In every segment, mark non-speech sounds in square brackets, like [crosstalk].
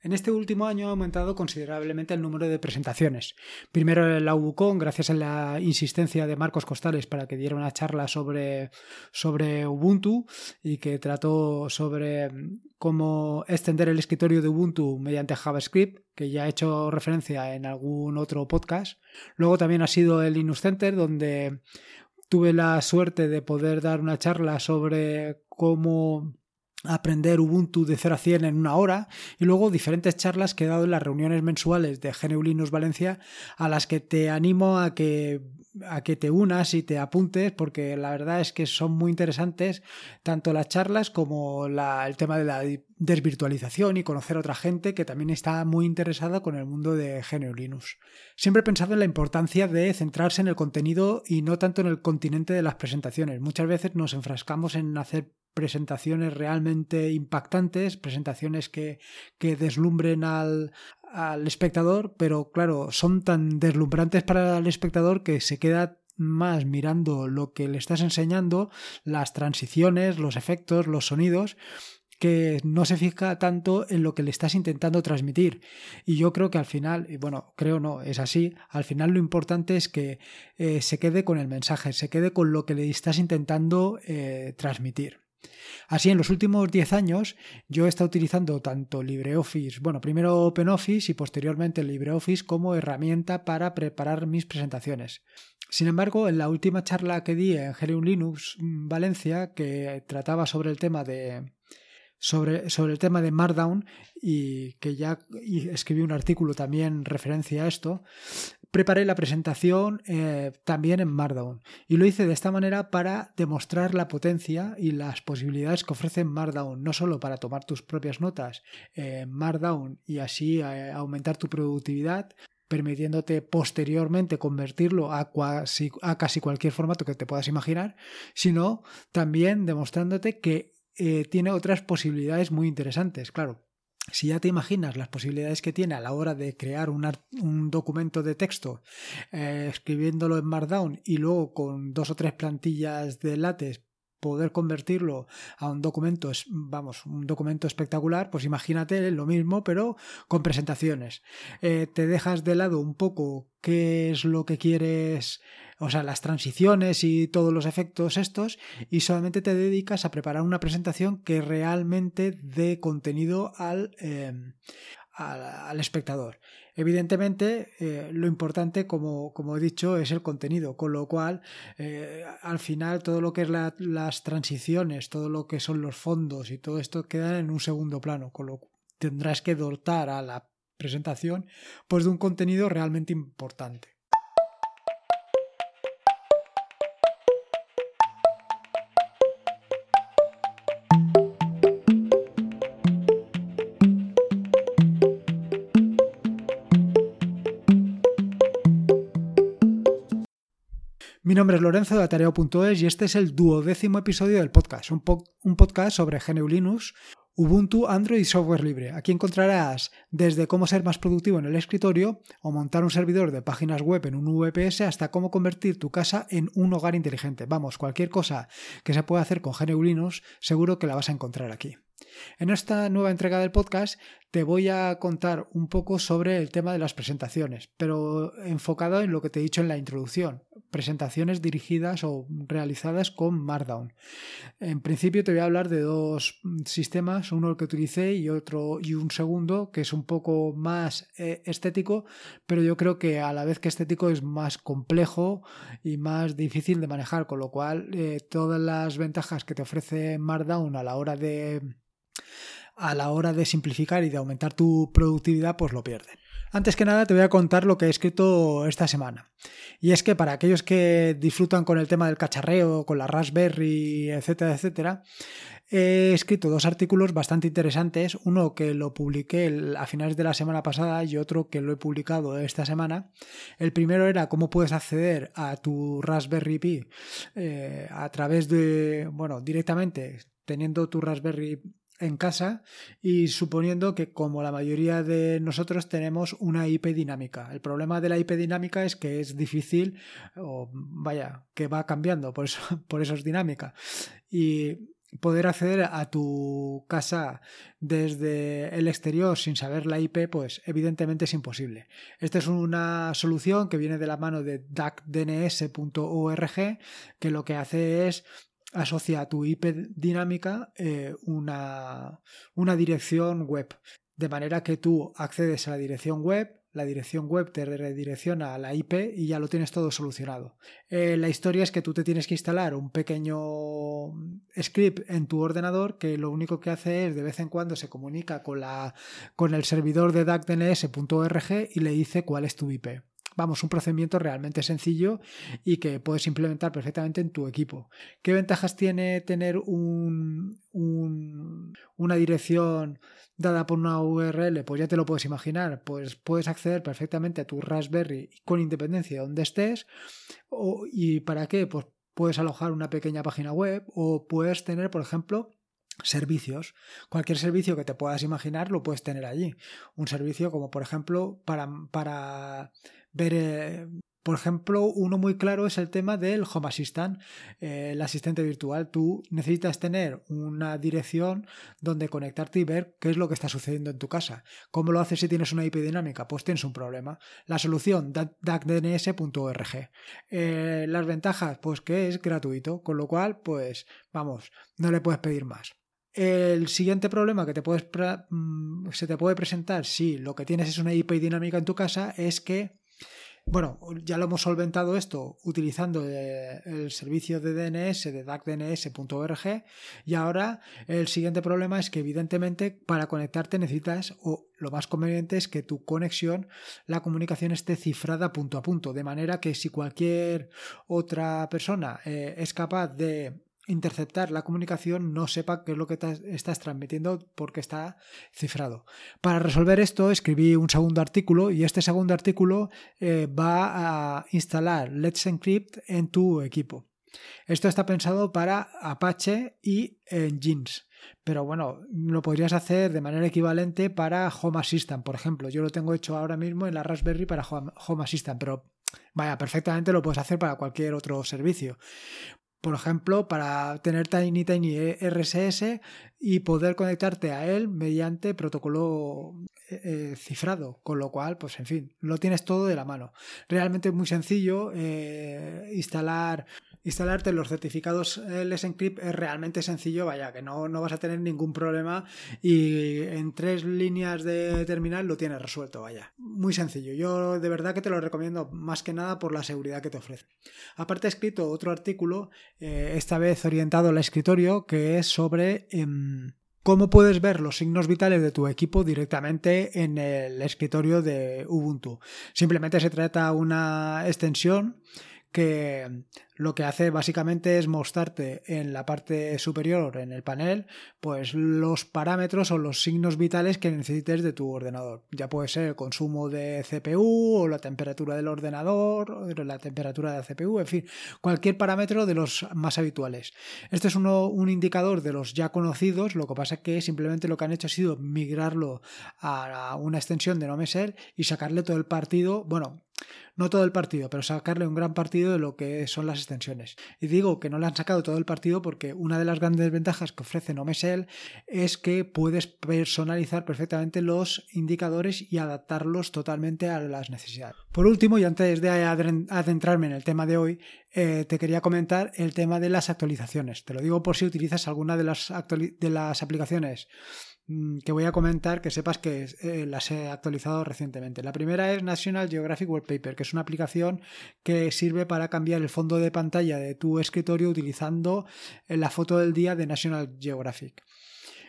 En este último año ha aumentado considerablemente el número de presentaciones. Primero la UBUCON, gracias a la insistencia de Marcos Costales para que diera una charla sobre, sobre Ubuntu y que trató sobre cómo extender el escritorio de Ubuntu mediante JavaScript, que ya he hecho referencia en algún otro podcast. Luego también ha sido el Linux Center, donde tuve la suerte de poder dar una charla sobre cómo aprender Ubuntu de 0 a 100 en una hora y luego diferentes charlas que he dado en las reuniones mensuales de GNU Linux Valencia a las que te animo a que a que te unas y te apuntes porque la verdad es que son muy interesantes tanto las charlas como el tema de la desvirtualización y conocer a otra gente que también está muy interesada con el mundo de GNU Linux. Siempre he pensado en la importancia de centrarse en el contenido y no tanto en el continente de las presentaciones. Muchas veces nos enfrascamos en hacer presentaciones realmente impactantes, presentaciones que, que deslumbren al, al espectador, pero claro, son tan deslumbrantes para el espectador que se queda más mirando lo que le estás enseñando, las transiciones, los efectos, los sonidos, que no se fija tanto en lo que le estás intentando transmitir. Y yo creo que al final, y bueno, creo no, es así, al final lo importante es que eh, se quede con el mensaje, se quede con lo que le estás intentando eh, transmitir. Así, en los últimos 10 años yo he estado utilizando tanto LibreOffice, bueno, primero OpenOffice y posteriormente LibreOffice como herramienta para preparar mis presentaciones. Sin embargo, en la última charla que di en GNU Linux Valencia, que trataba sobre el tema de sobre, sobre el tema de Markdown y que ya escribí un artículo también referencia a esto, preparé la presentación eh, también en Markdown y lo hice de esta manera para demostrar la potencia y las posibilidades que ofrece Markdown, no solo para tomar tus propias notas en Markdown y así eh, aumentar tu productividad, permitiéndote posteriormente convertirlo a, a casi cualquier formato que te puedas imaginar, sino también demostrándote que eh, tiene otras posibilidades muy interesantes. Claro, si ya te imaginas las posibilidades que tiene a la hora de crear un, documento de texto eh, escribiéndolo en Markdown y luego con dos o tres plantillas de látex poder convertirlo a un documento, vamos, un documento espectacular, pues imagínate lo mismo, pero con presentaciones. Eh, te dejas de lado un poco qué es lo que quieres, o sea, las transiciones y todos los efectos estos, y solamente te dedicas a preparar una presentación que realmente dé contenido al, eh, al, espectador. Evidentemente, eh, lo importante, como, como, he dicho, es el contenido, con lo cual, eh, al final, todo lo que es las transiciones, todo lo que son los fondos y todo esto queda en un segundo plano, con lo tendrás que dotar a la presentación pues de un contenido realmente importante. Mi nombre es Lorenzo de Atareo.es y este es el duodécimo episodio del podcast, un, podcast sobre GNU Linux, Ubuntu, Android y software libre. Aquí encontrarás desde cómo ser más productivo en el escritorio o montar un servidor de páginas web en un VPS hasta cómo convertir tu casa en un hogar inteligente. Vamos, cualquier cosa que se pueda hacer con GNU Linux seguro que la vas a encontrar aquí. En esta nueva entrega del podcast te voy a contar un poco sobre el tema de las presentaciones, pero enfocado en lo que te he dicho en la introducción, presentaciones dirigidas o realizadas con Markdown. En principio te voy a hablar de dos sistemas, uno que utilicé y otro y un segundo que es un poco más eh, estético, pero yo creo que a la vez que estético es más complejo y más difícil de manejar, con lo cual eh, todas las ventajas que te ofrece Markdown a la hora de a la hora de simplificar y de aumentar tu productividad, pues lo pierden. Antes que nada te voy a contar lo que he escrito esta semana. Y es que para aquellos que disfrutan con el tema del cacharreo, con la Raspberry, etcétera, etcétera, he escrito dos artículos bastante interesantes, uno que lo publiqué a finales de la semana pasada y otro que lo he publicado esta semana. El primero era cómo puedes acceder a tu Raspberry Pi eh, a través de, bueno, directamente teniendo tu Raspberry en casa y suponiendo que como la mayoría de nosotros tenemos una IP dinámica. El problema de la IP dinámica es que es difícil o vaya, que va cambiando, por eso, [laughs] por eso es dinámica. Y poder acceder a tu casa desde el exterior sin saber la IP, pues evidentemente es imposible. Esta es una solución que viene de la mano de dacdns.org, que lo que hace es asocia a tu IP dinámica eh, una, una dirección web. De manera que tú accedes a la dirección web, la dirección web te redirecciona a la IP y ya lo tienes todo solucionado. Eh, la historia es que tú te tienes que instalar un pequeño script en tu ordenador que lo único que hace es de vez en cuando se comunica con, la, con el servidor de dacdns.org y le dice cuál es tu IP. Vamos, un procedimiento realmente sencillo y que puedes implementar perfectamente en tu equipo. ¿Qué ventajas tiene tener un, una dirección dada por una URL? Pues ya te lo puedes imaginar. Pues puedes acceder perfectamente a tu Raspberry con independencia de donde estés. ¿Y para qué? Pues puedes alojar una pequeña página web o puedes tener, por ejemplo, servicios. Cualquier servicio que te puedas imaginar lo puedes tener allí. Un servicio como por ejemplo para, para ver, eh, por ejemplo, uno muy claro es el tema del Home Assistant, eh, el asistente virtual. Tú necesitas tener una dirección donde conectarte y ver qué es lo que está sucediendo en tu casa. ¿Cómo lo haces si tienes una IP dinámica? Pues tienes un problema. La solución, dacdns.org. Eh, las ventajas, pues que es gratuito, con lo cual, pues vamos, no le puedes pedir más. El siguiente problema que te puedes mm, se te puede presentar si lo que tienes es una IP dinámica en tu casa es que bueno, ya lo hemos solventado esto utilizando eh, el servicio de DNS de dacdns.org y ahora el siguiente problema es que evidentemente para conectarte necesitas o lo más conveniente es que tu conexión, la comunicación esté cifrada punto a punto, de manera que si cualquier otra persona eh, es capaz de interceptar la comunicación no sepa qué es lo que estás transmitiendo porque está cifrado. Para resolver esto escribí un segundo artículo y este segundo artículo eh, va a instalar Let's Encrypt en tu equipo. Esto está pensado para Apache y Jeans. Pero bueno, lo podrías hacer de manera equivalente para Home Assistant, por ejemplo. Yo lo tengo hecho ahora mismo en la Raspberry para Home Assistant, pero vaya, perfectamente lo puedes hacer para cualquier otro servicio por ejemplo, para tener Tiny Tiny RSS y poder conectarte a él mediante protocolo eh, eh, cifrado, con lo cual, pues en fin, lo tienes todo de la mano. Realmente es muy sencillo eh, instalar instalarte los certificados Let's Encrypt es realmente sencillo, vaya, que no, no vas a tener ningún problema y en tres líneas de terminal lo tienes resuelto, vaya. Muy sencillo. Yo de verdad que te lo recomiendo más que nada por la seguridad que te ofrece. Aparte he escrito otro artículo, eh, esta vez orientado al escritorio, que es sobre... Em, cómo puedes ver los signos vitales de tu equipo directamente en el escritorio de Ubuntu. Simplemente se trata de una extensión que lo que hace básicamente es mostrarte en la parte superior, en el panel, pues los parámetros o los signos vitales que necesites de tu ordenador. Ya puede ser el consumo de CPU o la temperatura del ordenador, o la temperatura de la CPU, en fin, cualquier parámetro de los más habituales. Este es uno, un indicador de los ya conocidos, lo que pasa es que simplemente lo que han hecho ha sido migrarlo a una extensión de NoMesel y sacarle todo el partido, bueno, no todo el partido, pero sacarle un gran partido de lo que son las extensiones. Y digo que no le han sacado todo el partido porque una de las grandes ventajas que ofrece Nomesel es que puedes personalizar perfectamente los indicadores y adaptarlos totalmente a las necesidades. Por último, y antes de adentrarme en el tema de hoy, eh, te quería comentar el tema de las actualizaciones. Te lo digo por si utilizas alguna de las, de las aplicaciones que voy a comentar que sepas que eh, las he actualizado recientemente. La primera es National Geographic Wallpaper, que es una aplicación que sirve para cambiar el fondo de pantalla de tu escritorio utilizando eh, la foto del día de National Geographic.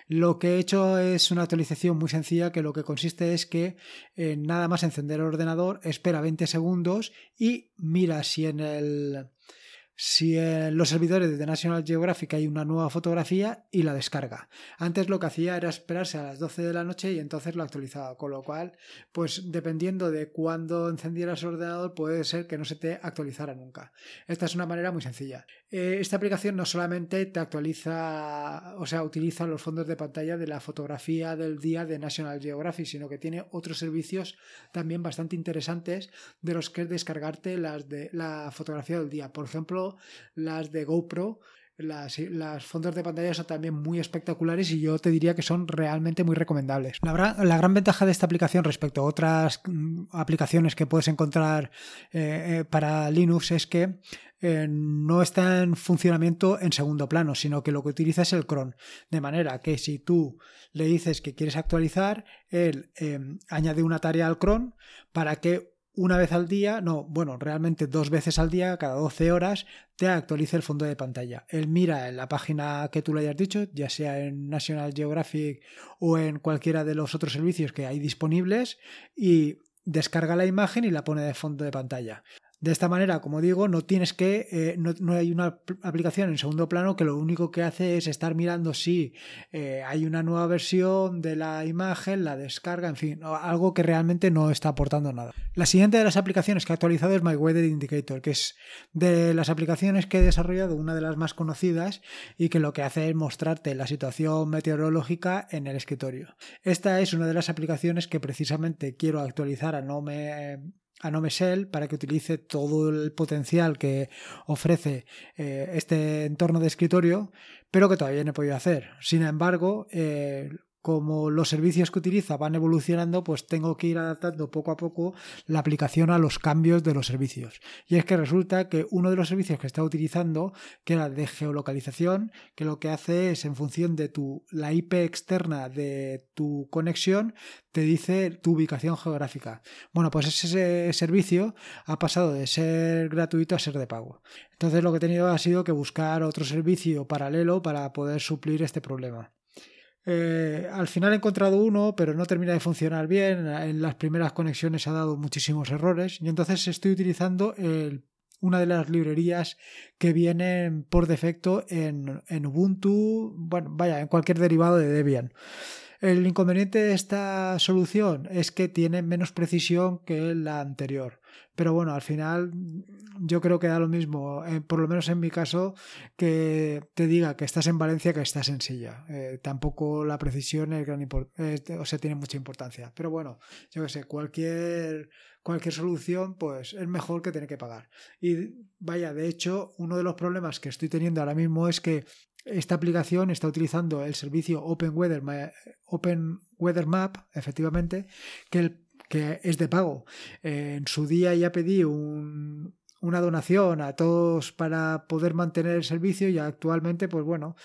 Lo que he hecho es una actualización muy sencilla que lo que consiste es que eh, nada más encender el ordenador, espera 20 segundos y mira si en el si en los servidores de National Geographic hay una nueva fotografía y la descarga. Antes lo que hacía era esperarse a las 12 de la noche y entonces lo actualizaba, con lo cual, pues dependiendo de cuándo encendieras el ordenador, puede ser que no se te actualizara nunca. Esta es una manera muy sencilla. Eh, esta aplicación no solamente te actualiza, o sea, utiliza los fondos de pantalla de la fotografía del día de National Geographic, sino que tiene otros servicios también bastante interesantes de los que es descargarte las de la fotografía del día. Por ejemplo, las de GoPro Las, las, fondos de pantalla son también muy espectaculares y yo te diría que son realmente muy recomendables. La, la gran ventaja de esta aplicación respecto a otras mm, aplicaciones que puedes encontrar eh, eh, para Linux es que eh, no está en funcionamiento en segundo plano, sino que lo que utiliza es el cron. De manera que si tú le dices que quieres actualizar, él añade una tarea al cron para que una vez al día, no, bueno, realmente dos veces al día, cada 12 horas, te actualice el fondo de pantalla. Él mira en la página que tú le hayas dicho, ya sea en National Geographic o en cualquiera de los otros servicios que hay disponibles, y descarga la imagen y la pone de fondo de pantalla. De esta manera, como digo, no tienes que, eh, no, hay una aplicación en segundo plano que lo único que hace es estar mirando si eh, hay una nueva versión de la imagen, la descarga, en fin, algo que realmente no está aportando nada. La siguiente de las aplicaciones que he actualizado es My Weather Indicator, que es de las aplicaciones que he desarrollado una de las más conocidas y que lo que hace es mostrarte la situación meteorológica en el escritorio. Esta es una de las aplicaciones que precisamente quiero actualizar a no me a Nomesel para que utilice todo el potencial que ofrece eh, este entorno de escritorio, pero que todavía no he podido hacer. Sin embargo, eh, como los servicios que utiliza van evolucionando, pues tengo que ir adaptando poco a poco la aplicación a los cambios de los servicios. Y es que resulta que uno de los servicios que está utilizando, que era de geolocalización, que lo que hace es en función de tu la IP externa de tu conexión, te dice tu ubicación geográfica. Bueno, pues ese servicio ha pasado de ser gratuito a ser de pago. Entonces lo que he tenido ha sido que buscar otro servicio paralelo para poder suplir este problema. Eh, al final he encontrado uno, pero no termina de funcionar bien. En las primeras conexiones ha dado muchísimos errores y entonces estoy utilizando una de las librerías que vienen por defecto en, en Ubuntu, bueno, vaya, en cualquier derivado de Debian. El inconveniente de esta solución es que tiene menos precisión que la anterior. Pero bueno, al final yo creo que da lo mismo, eh, por lo menos en mi caso, que te diga que estás en Valencia que estás en Silla. Eh, tampoco la precisión es gran o sea, tiene mucha importancia. Pero bueno, yo que sé, cualquier, cualquier solución pues es mejor que tener que pagar. Y vaya, de hecho, uno de los problemas que estoy teniendo ahora mismo es que esta aplicación está utilizando el servicio Open Weather, Map, efectivamente, que, el, que es de pago. en su día ya pedí una donación a todos para poder mantener el servicio y actualmente, pues bueno,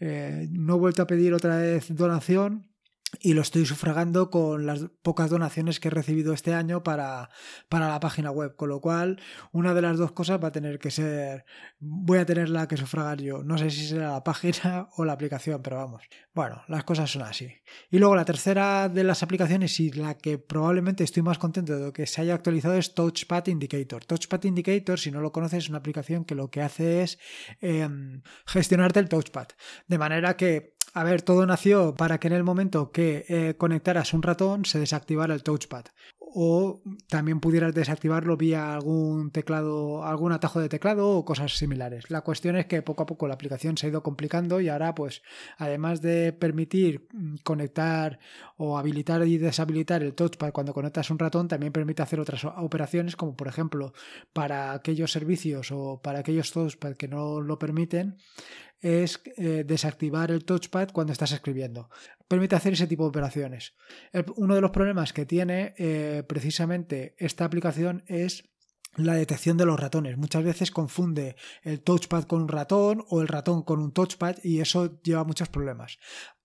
eh, no he vuelto a pedir otra vez donación y lo estoy sufragando con las pocas donaciones que he recibido este año para, para, la página web. Con lo cual, una de las dos cosas va a tener que ser, voy a tenerla que sufragar yo. No sé si será la página [laughs] o la aplicación, pero vamos. Bueno, las cosas son así. Y luego la tercera de las aplicaciones y la que probablemente estoy más contento de que se haya actualizado es Touchpad Indicator. Touchpad Indicator, si no lo conoces, es una aplicación que lo que hace es em, gestionarte el touchpad. De manera que a ver, todo nació para que en el momento que eh, conectaras un ratón se desactivara el touchpad. O también pudieras desactivarlo vía algún teclado, algún atajo de teclado o cosas similares. La cuestión es que poco a poco la aplicación se ha ido complicando y ahora, pues, además de permitir mm, conectar o habilitar y deshabilitar el touchpad cuando conectas un ratón, también permite hacer otras operaciones, como por ejemplo, para aquellos servicios o para aquellos touchpad que no lo permiten, es eh, desactivar el touchpad cuando estás escribiendo. Permite hacer ese tipo de operaciones. uno de los problemas que tiene eh, precisamente esta aplicación es la detección de los ratones. Muchas veces confunde el touchpad con un ratón o el ratón con un touchpad y eso lleva muchos problemas.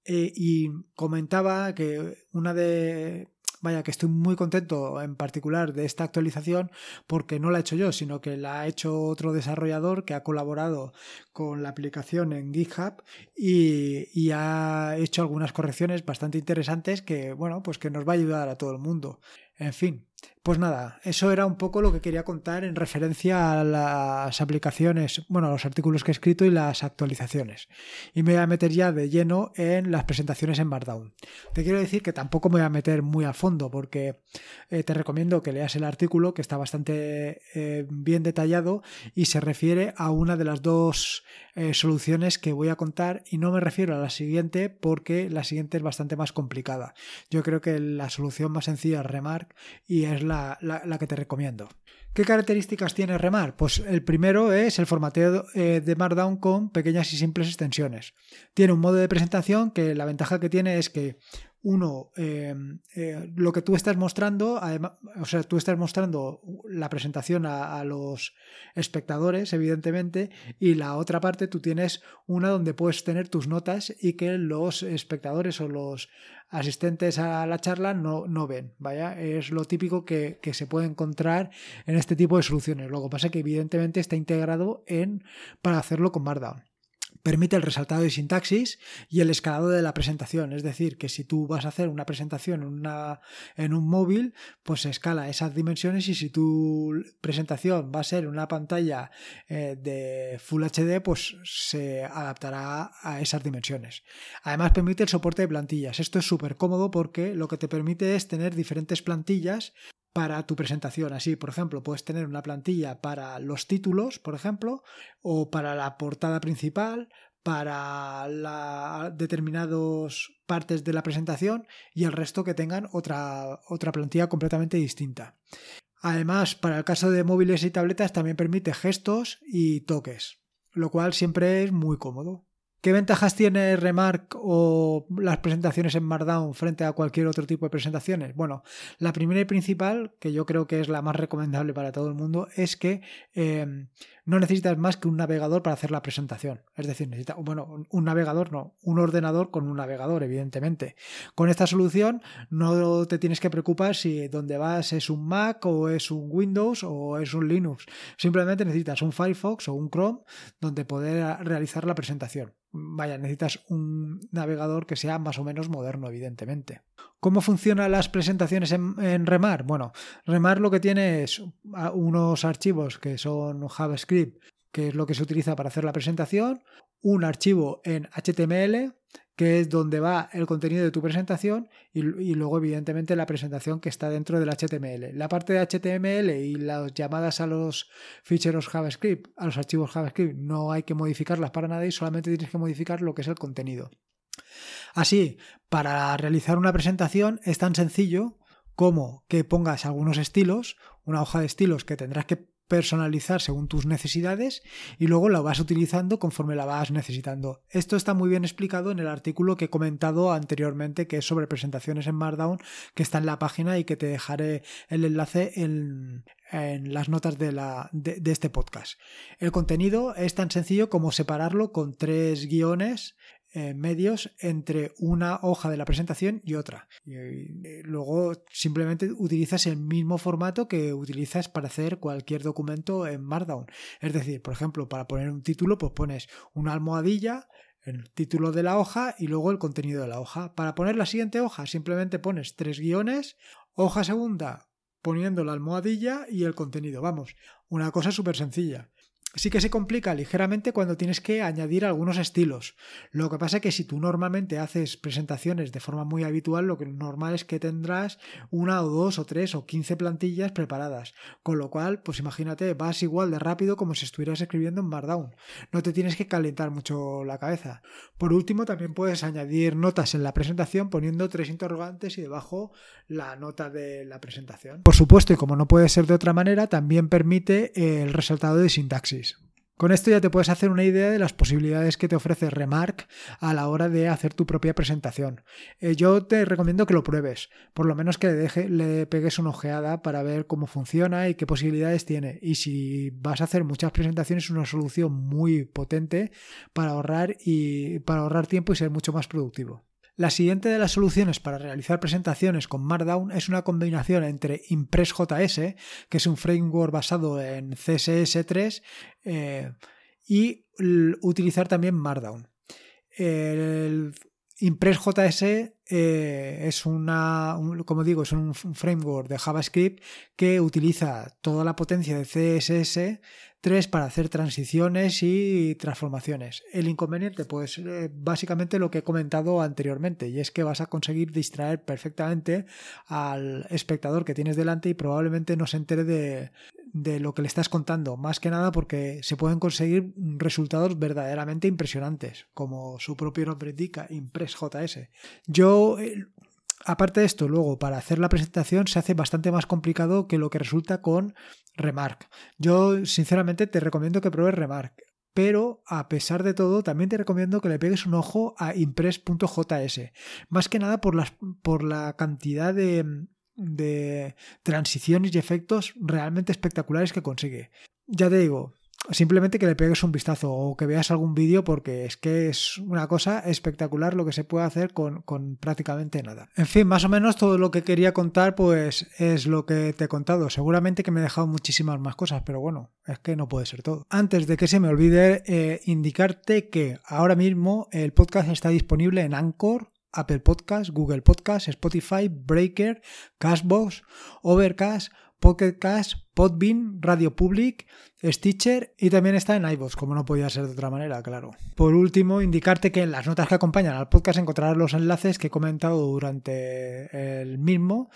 Eh, y comentaba que una de vaya que estoy muy contento en particular de esta actualización porque no la he hecho yo, sino que la ha hecho otro desarrollador que ha colaborado con la aplicación en GitHub y, y, ha hecho algunas correcciones bastante interesantes que, bueno, pues que nos va a ayudar a todo el mundo. En fin, pues nada, eso era un poco lo que quería contar en referencia a las aplicaciones, bueno, a los artículos que he escrito y las actualizaciones. Y me voy a meter ya de lleno en las presentaciones en Markdown. Te quiero decir que tampoco me voy a meter muy a fondo porque eh, te recomiendo que leas el artículo que está bastante eh, bien detallado y se refiere a una de las dos eh, soluciones que voy a contar y no me refiero a la siguiente porque la siguiente es bastante más complicada. Yo creo que la solución más sencilla es Remark Y es la, que te recomiendo. ¿Qué características tiene Remark? Pues el primero es el formateo eh, de Markdown con pequeñas y simples extensiones. Tiene un modo de presentación que la ventaja que tiene es que uno, em, eh, lo que tú estás mostrando, además, o sea, tú estás mostrando la presentación a, los espectadores, evidentemente, y la otra parte tú tienes una donde puedes tener tus notas y que los espectadores o los asistentes a la charla no, no ven. Vaya, es lo típico que, que, se puede encontrar en este tipo de soluciones. Lo que pasa es que evidentemente está integrado en para hacerlo con Markdown permite el resaltado de sintaxis y el escalado de la presentación. Es decir, que si tú vas a hacer una presentación en, un móvil, pues se escala esas dimensiones y si tu presentación va a ser una pantalla eh, de Full HD, pues se adaptará a esas dimensiones. Además, permite el soporte de plantillas. Esto es súper cómodo porque lo que te permite es tener diferentes plantillas para tu presentación. Así, por ejemplo, puedes tener una plantilla para los títulos, por ejemplo, o para la portada principal, para determinadas partes de la presentación y el resto que tengan otra, otra plantilla completamente distinta. Además, para el caso de móviles y tabletas también permite gestos y toques, lo cual siempre es muy cómodo. ¿Qué ventajas tiene Remark o las presentaciones en Markdown frente a cualquier otro tipo de presentaciones? Bueno, la primera y principal, que yo creo que es la más recomendable para todo el mundo, es que em, no necesitas más que un navegador para hacer la presentación. Es decir, necesitas, bueno, un navegador no, un ordenador con un navegador, evidentemente. Con esta solución no te tienes que preocupar si donde vas es un Mac o es un Windows o es un Linux. Simplemente necesitas un Firefox o un Chrome donde poder realizar la presentación. Vaya, necesitas un navegador que sea más o menos moderno, evidentemente. ¿Cómo funcionan las presentaciones en, Remar? Bueno, Remar lo que tiene es unos archivos que son JavaScript, que es lo que se utiliza para hacer la presentación, un archivo en HTML, que es donde va el contenido de tu presentación, y, luego, evidentemente, la presentación que está dentro del HTML. La parte de HTML y las llamadas a los ficheros JavaScript, a los archivos JavaScript, no hay que modificarlas para nada y solamente tienes que modificar lo que es el contenido. Así, para realizar una presentación es tan sencillo como que pongas algunos estilos, una hoja de estilos que tendrás que personalizar según tus necesidades y luego la vas utilizando conforme la vas necesitando. Esto está muy bien explicado en el artículo que he comentado anteriormente que es sobre presentaciones en Markdown que está en la página y que te dejaré el enlace en, las notas de, la, de, de este podcast. El contenido es tan sencillo como separarlo con tres guiones eh, medios entre una hoja de la presentación y otra. Y, eh, luego simplemente utilizas el mismo formato que utilizas para hacer cualquier documento en Markdown. Es decir, por ejemplo, para poner un título, pues pones una almohadilla, el título de la hoja y luego el contenido de la hoja. Para poner la siguiente hoja, simplemente pones tres guiones, hoja segunda poniendo la almohadilla y el contenido. Vamos, una cosa súper sencilla sí que se complica ligeramente cuando tienes que añadir algunos estilos. Lo que pasa es que si tú normalmente haces presentaciones de forma muy habitual, lo que normal es que tendrás una o dos o tres o quince plantillas preparadas. Con lo cual, pues imagínate, vas igual de rápido como si estuvieras escribiendo en Markdown. No te tienes que calentar mucho la cabeza. Por último, también puedes añadir notas en la presentación poniendo tres interrogantes y debajo la nota de la presentación. Por supuesto, y como no puede ser de otra manera, también permite el resaltado de sintaxis. Con esto ya te puedes hacer una idea de las posibilidades que te ofrece Remark a la hora de hacer tu propia presentación. Eh, yo te recomiendo que lo pruebes, por lo menos que le, deje, le pegues una ojeada para ver cómo funciona y qué posibilidades tiene. Y si vas a hacer muchas presentaciones, es una solución muy potente para ahorrar y para ahorrar tiempo y ser mucho más productivo. La siguiente de las soluciones para realizar presentaciones con Markdown es una combinación entre ImpressJS, que es un framework basado en CSS3, eh, y utilizar también Markdown. El ImpressJS eh, es una, como digo, es un framework de JavaScript que utiliza toda la potencia de CSS 3 para hacer transiciones y transformaciones. El inconveniente, pues eh, básicamente lo que he comentado anteriormente, y es que vas a conseguir distraer perfectamente al espectador que tienes delante y probablemente no se entere de, de lo que le estás contando, más que nada porque se pueden conseguir resultados verdaderamente impresionantes, como su propio nombre indica, ImpressJS. Yo aparte de esto, luego para hacer la presentación se hace bastante más complicado que lo que resulta con Remark. Yo sinceramente te recomiendo que pruebes Remark. Pero a pesar de todo, también te recomiendo que le pegues un ojo a impress.js. Más que nada por, la cantidad de transiciones y efectos realmente espectaculares que consigue. Ya te digo, simplemente que le pegues un vistazo o que veas algún vídeo porque es que es una cosa espectacular lo que se puede hacer con, prácticamente nada. En fin, más o menos todo lo que quería contar pues es lo que te he contado. Seguramente que me he dejado muchísimas más cosas, pero bueno, es que no puede ser todo. Antes de que se me olvide eh, indicarte que ahora mismo el podcast está disponible en Anchor, Apple Podcast, Google Podcast, Spotify, Breaker, Cashbox, Overcast, Pocket Cash, Podbean, Radio Public, Stitcher y también está en iVoox, como no podía ser de otra manera, claro. Por último, indicarte que en las notas que acompañan al podcast encontrarás los enlaces que he comentado durante el mismo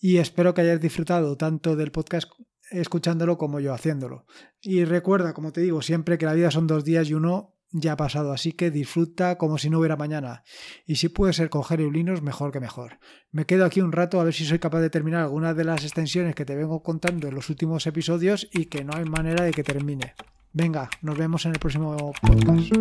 y espero que hayas disfrutado tanto del podcast escuchándolo como yo haciéndolo. Y recuerda, como te digo siempre, que la vida son dos días y uno ya ha pasado, así que disfruta como si no hubiera mañana. Y si puede ser coger eulinos, mejor que mejor. Me quedo aquí un rato a ver si soy capaz de terminar algunas de las extensiones que te vengo contando en los últimos episodios y que no hay manera de que termine. Venga, nos vemos en el próximo podcast.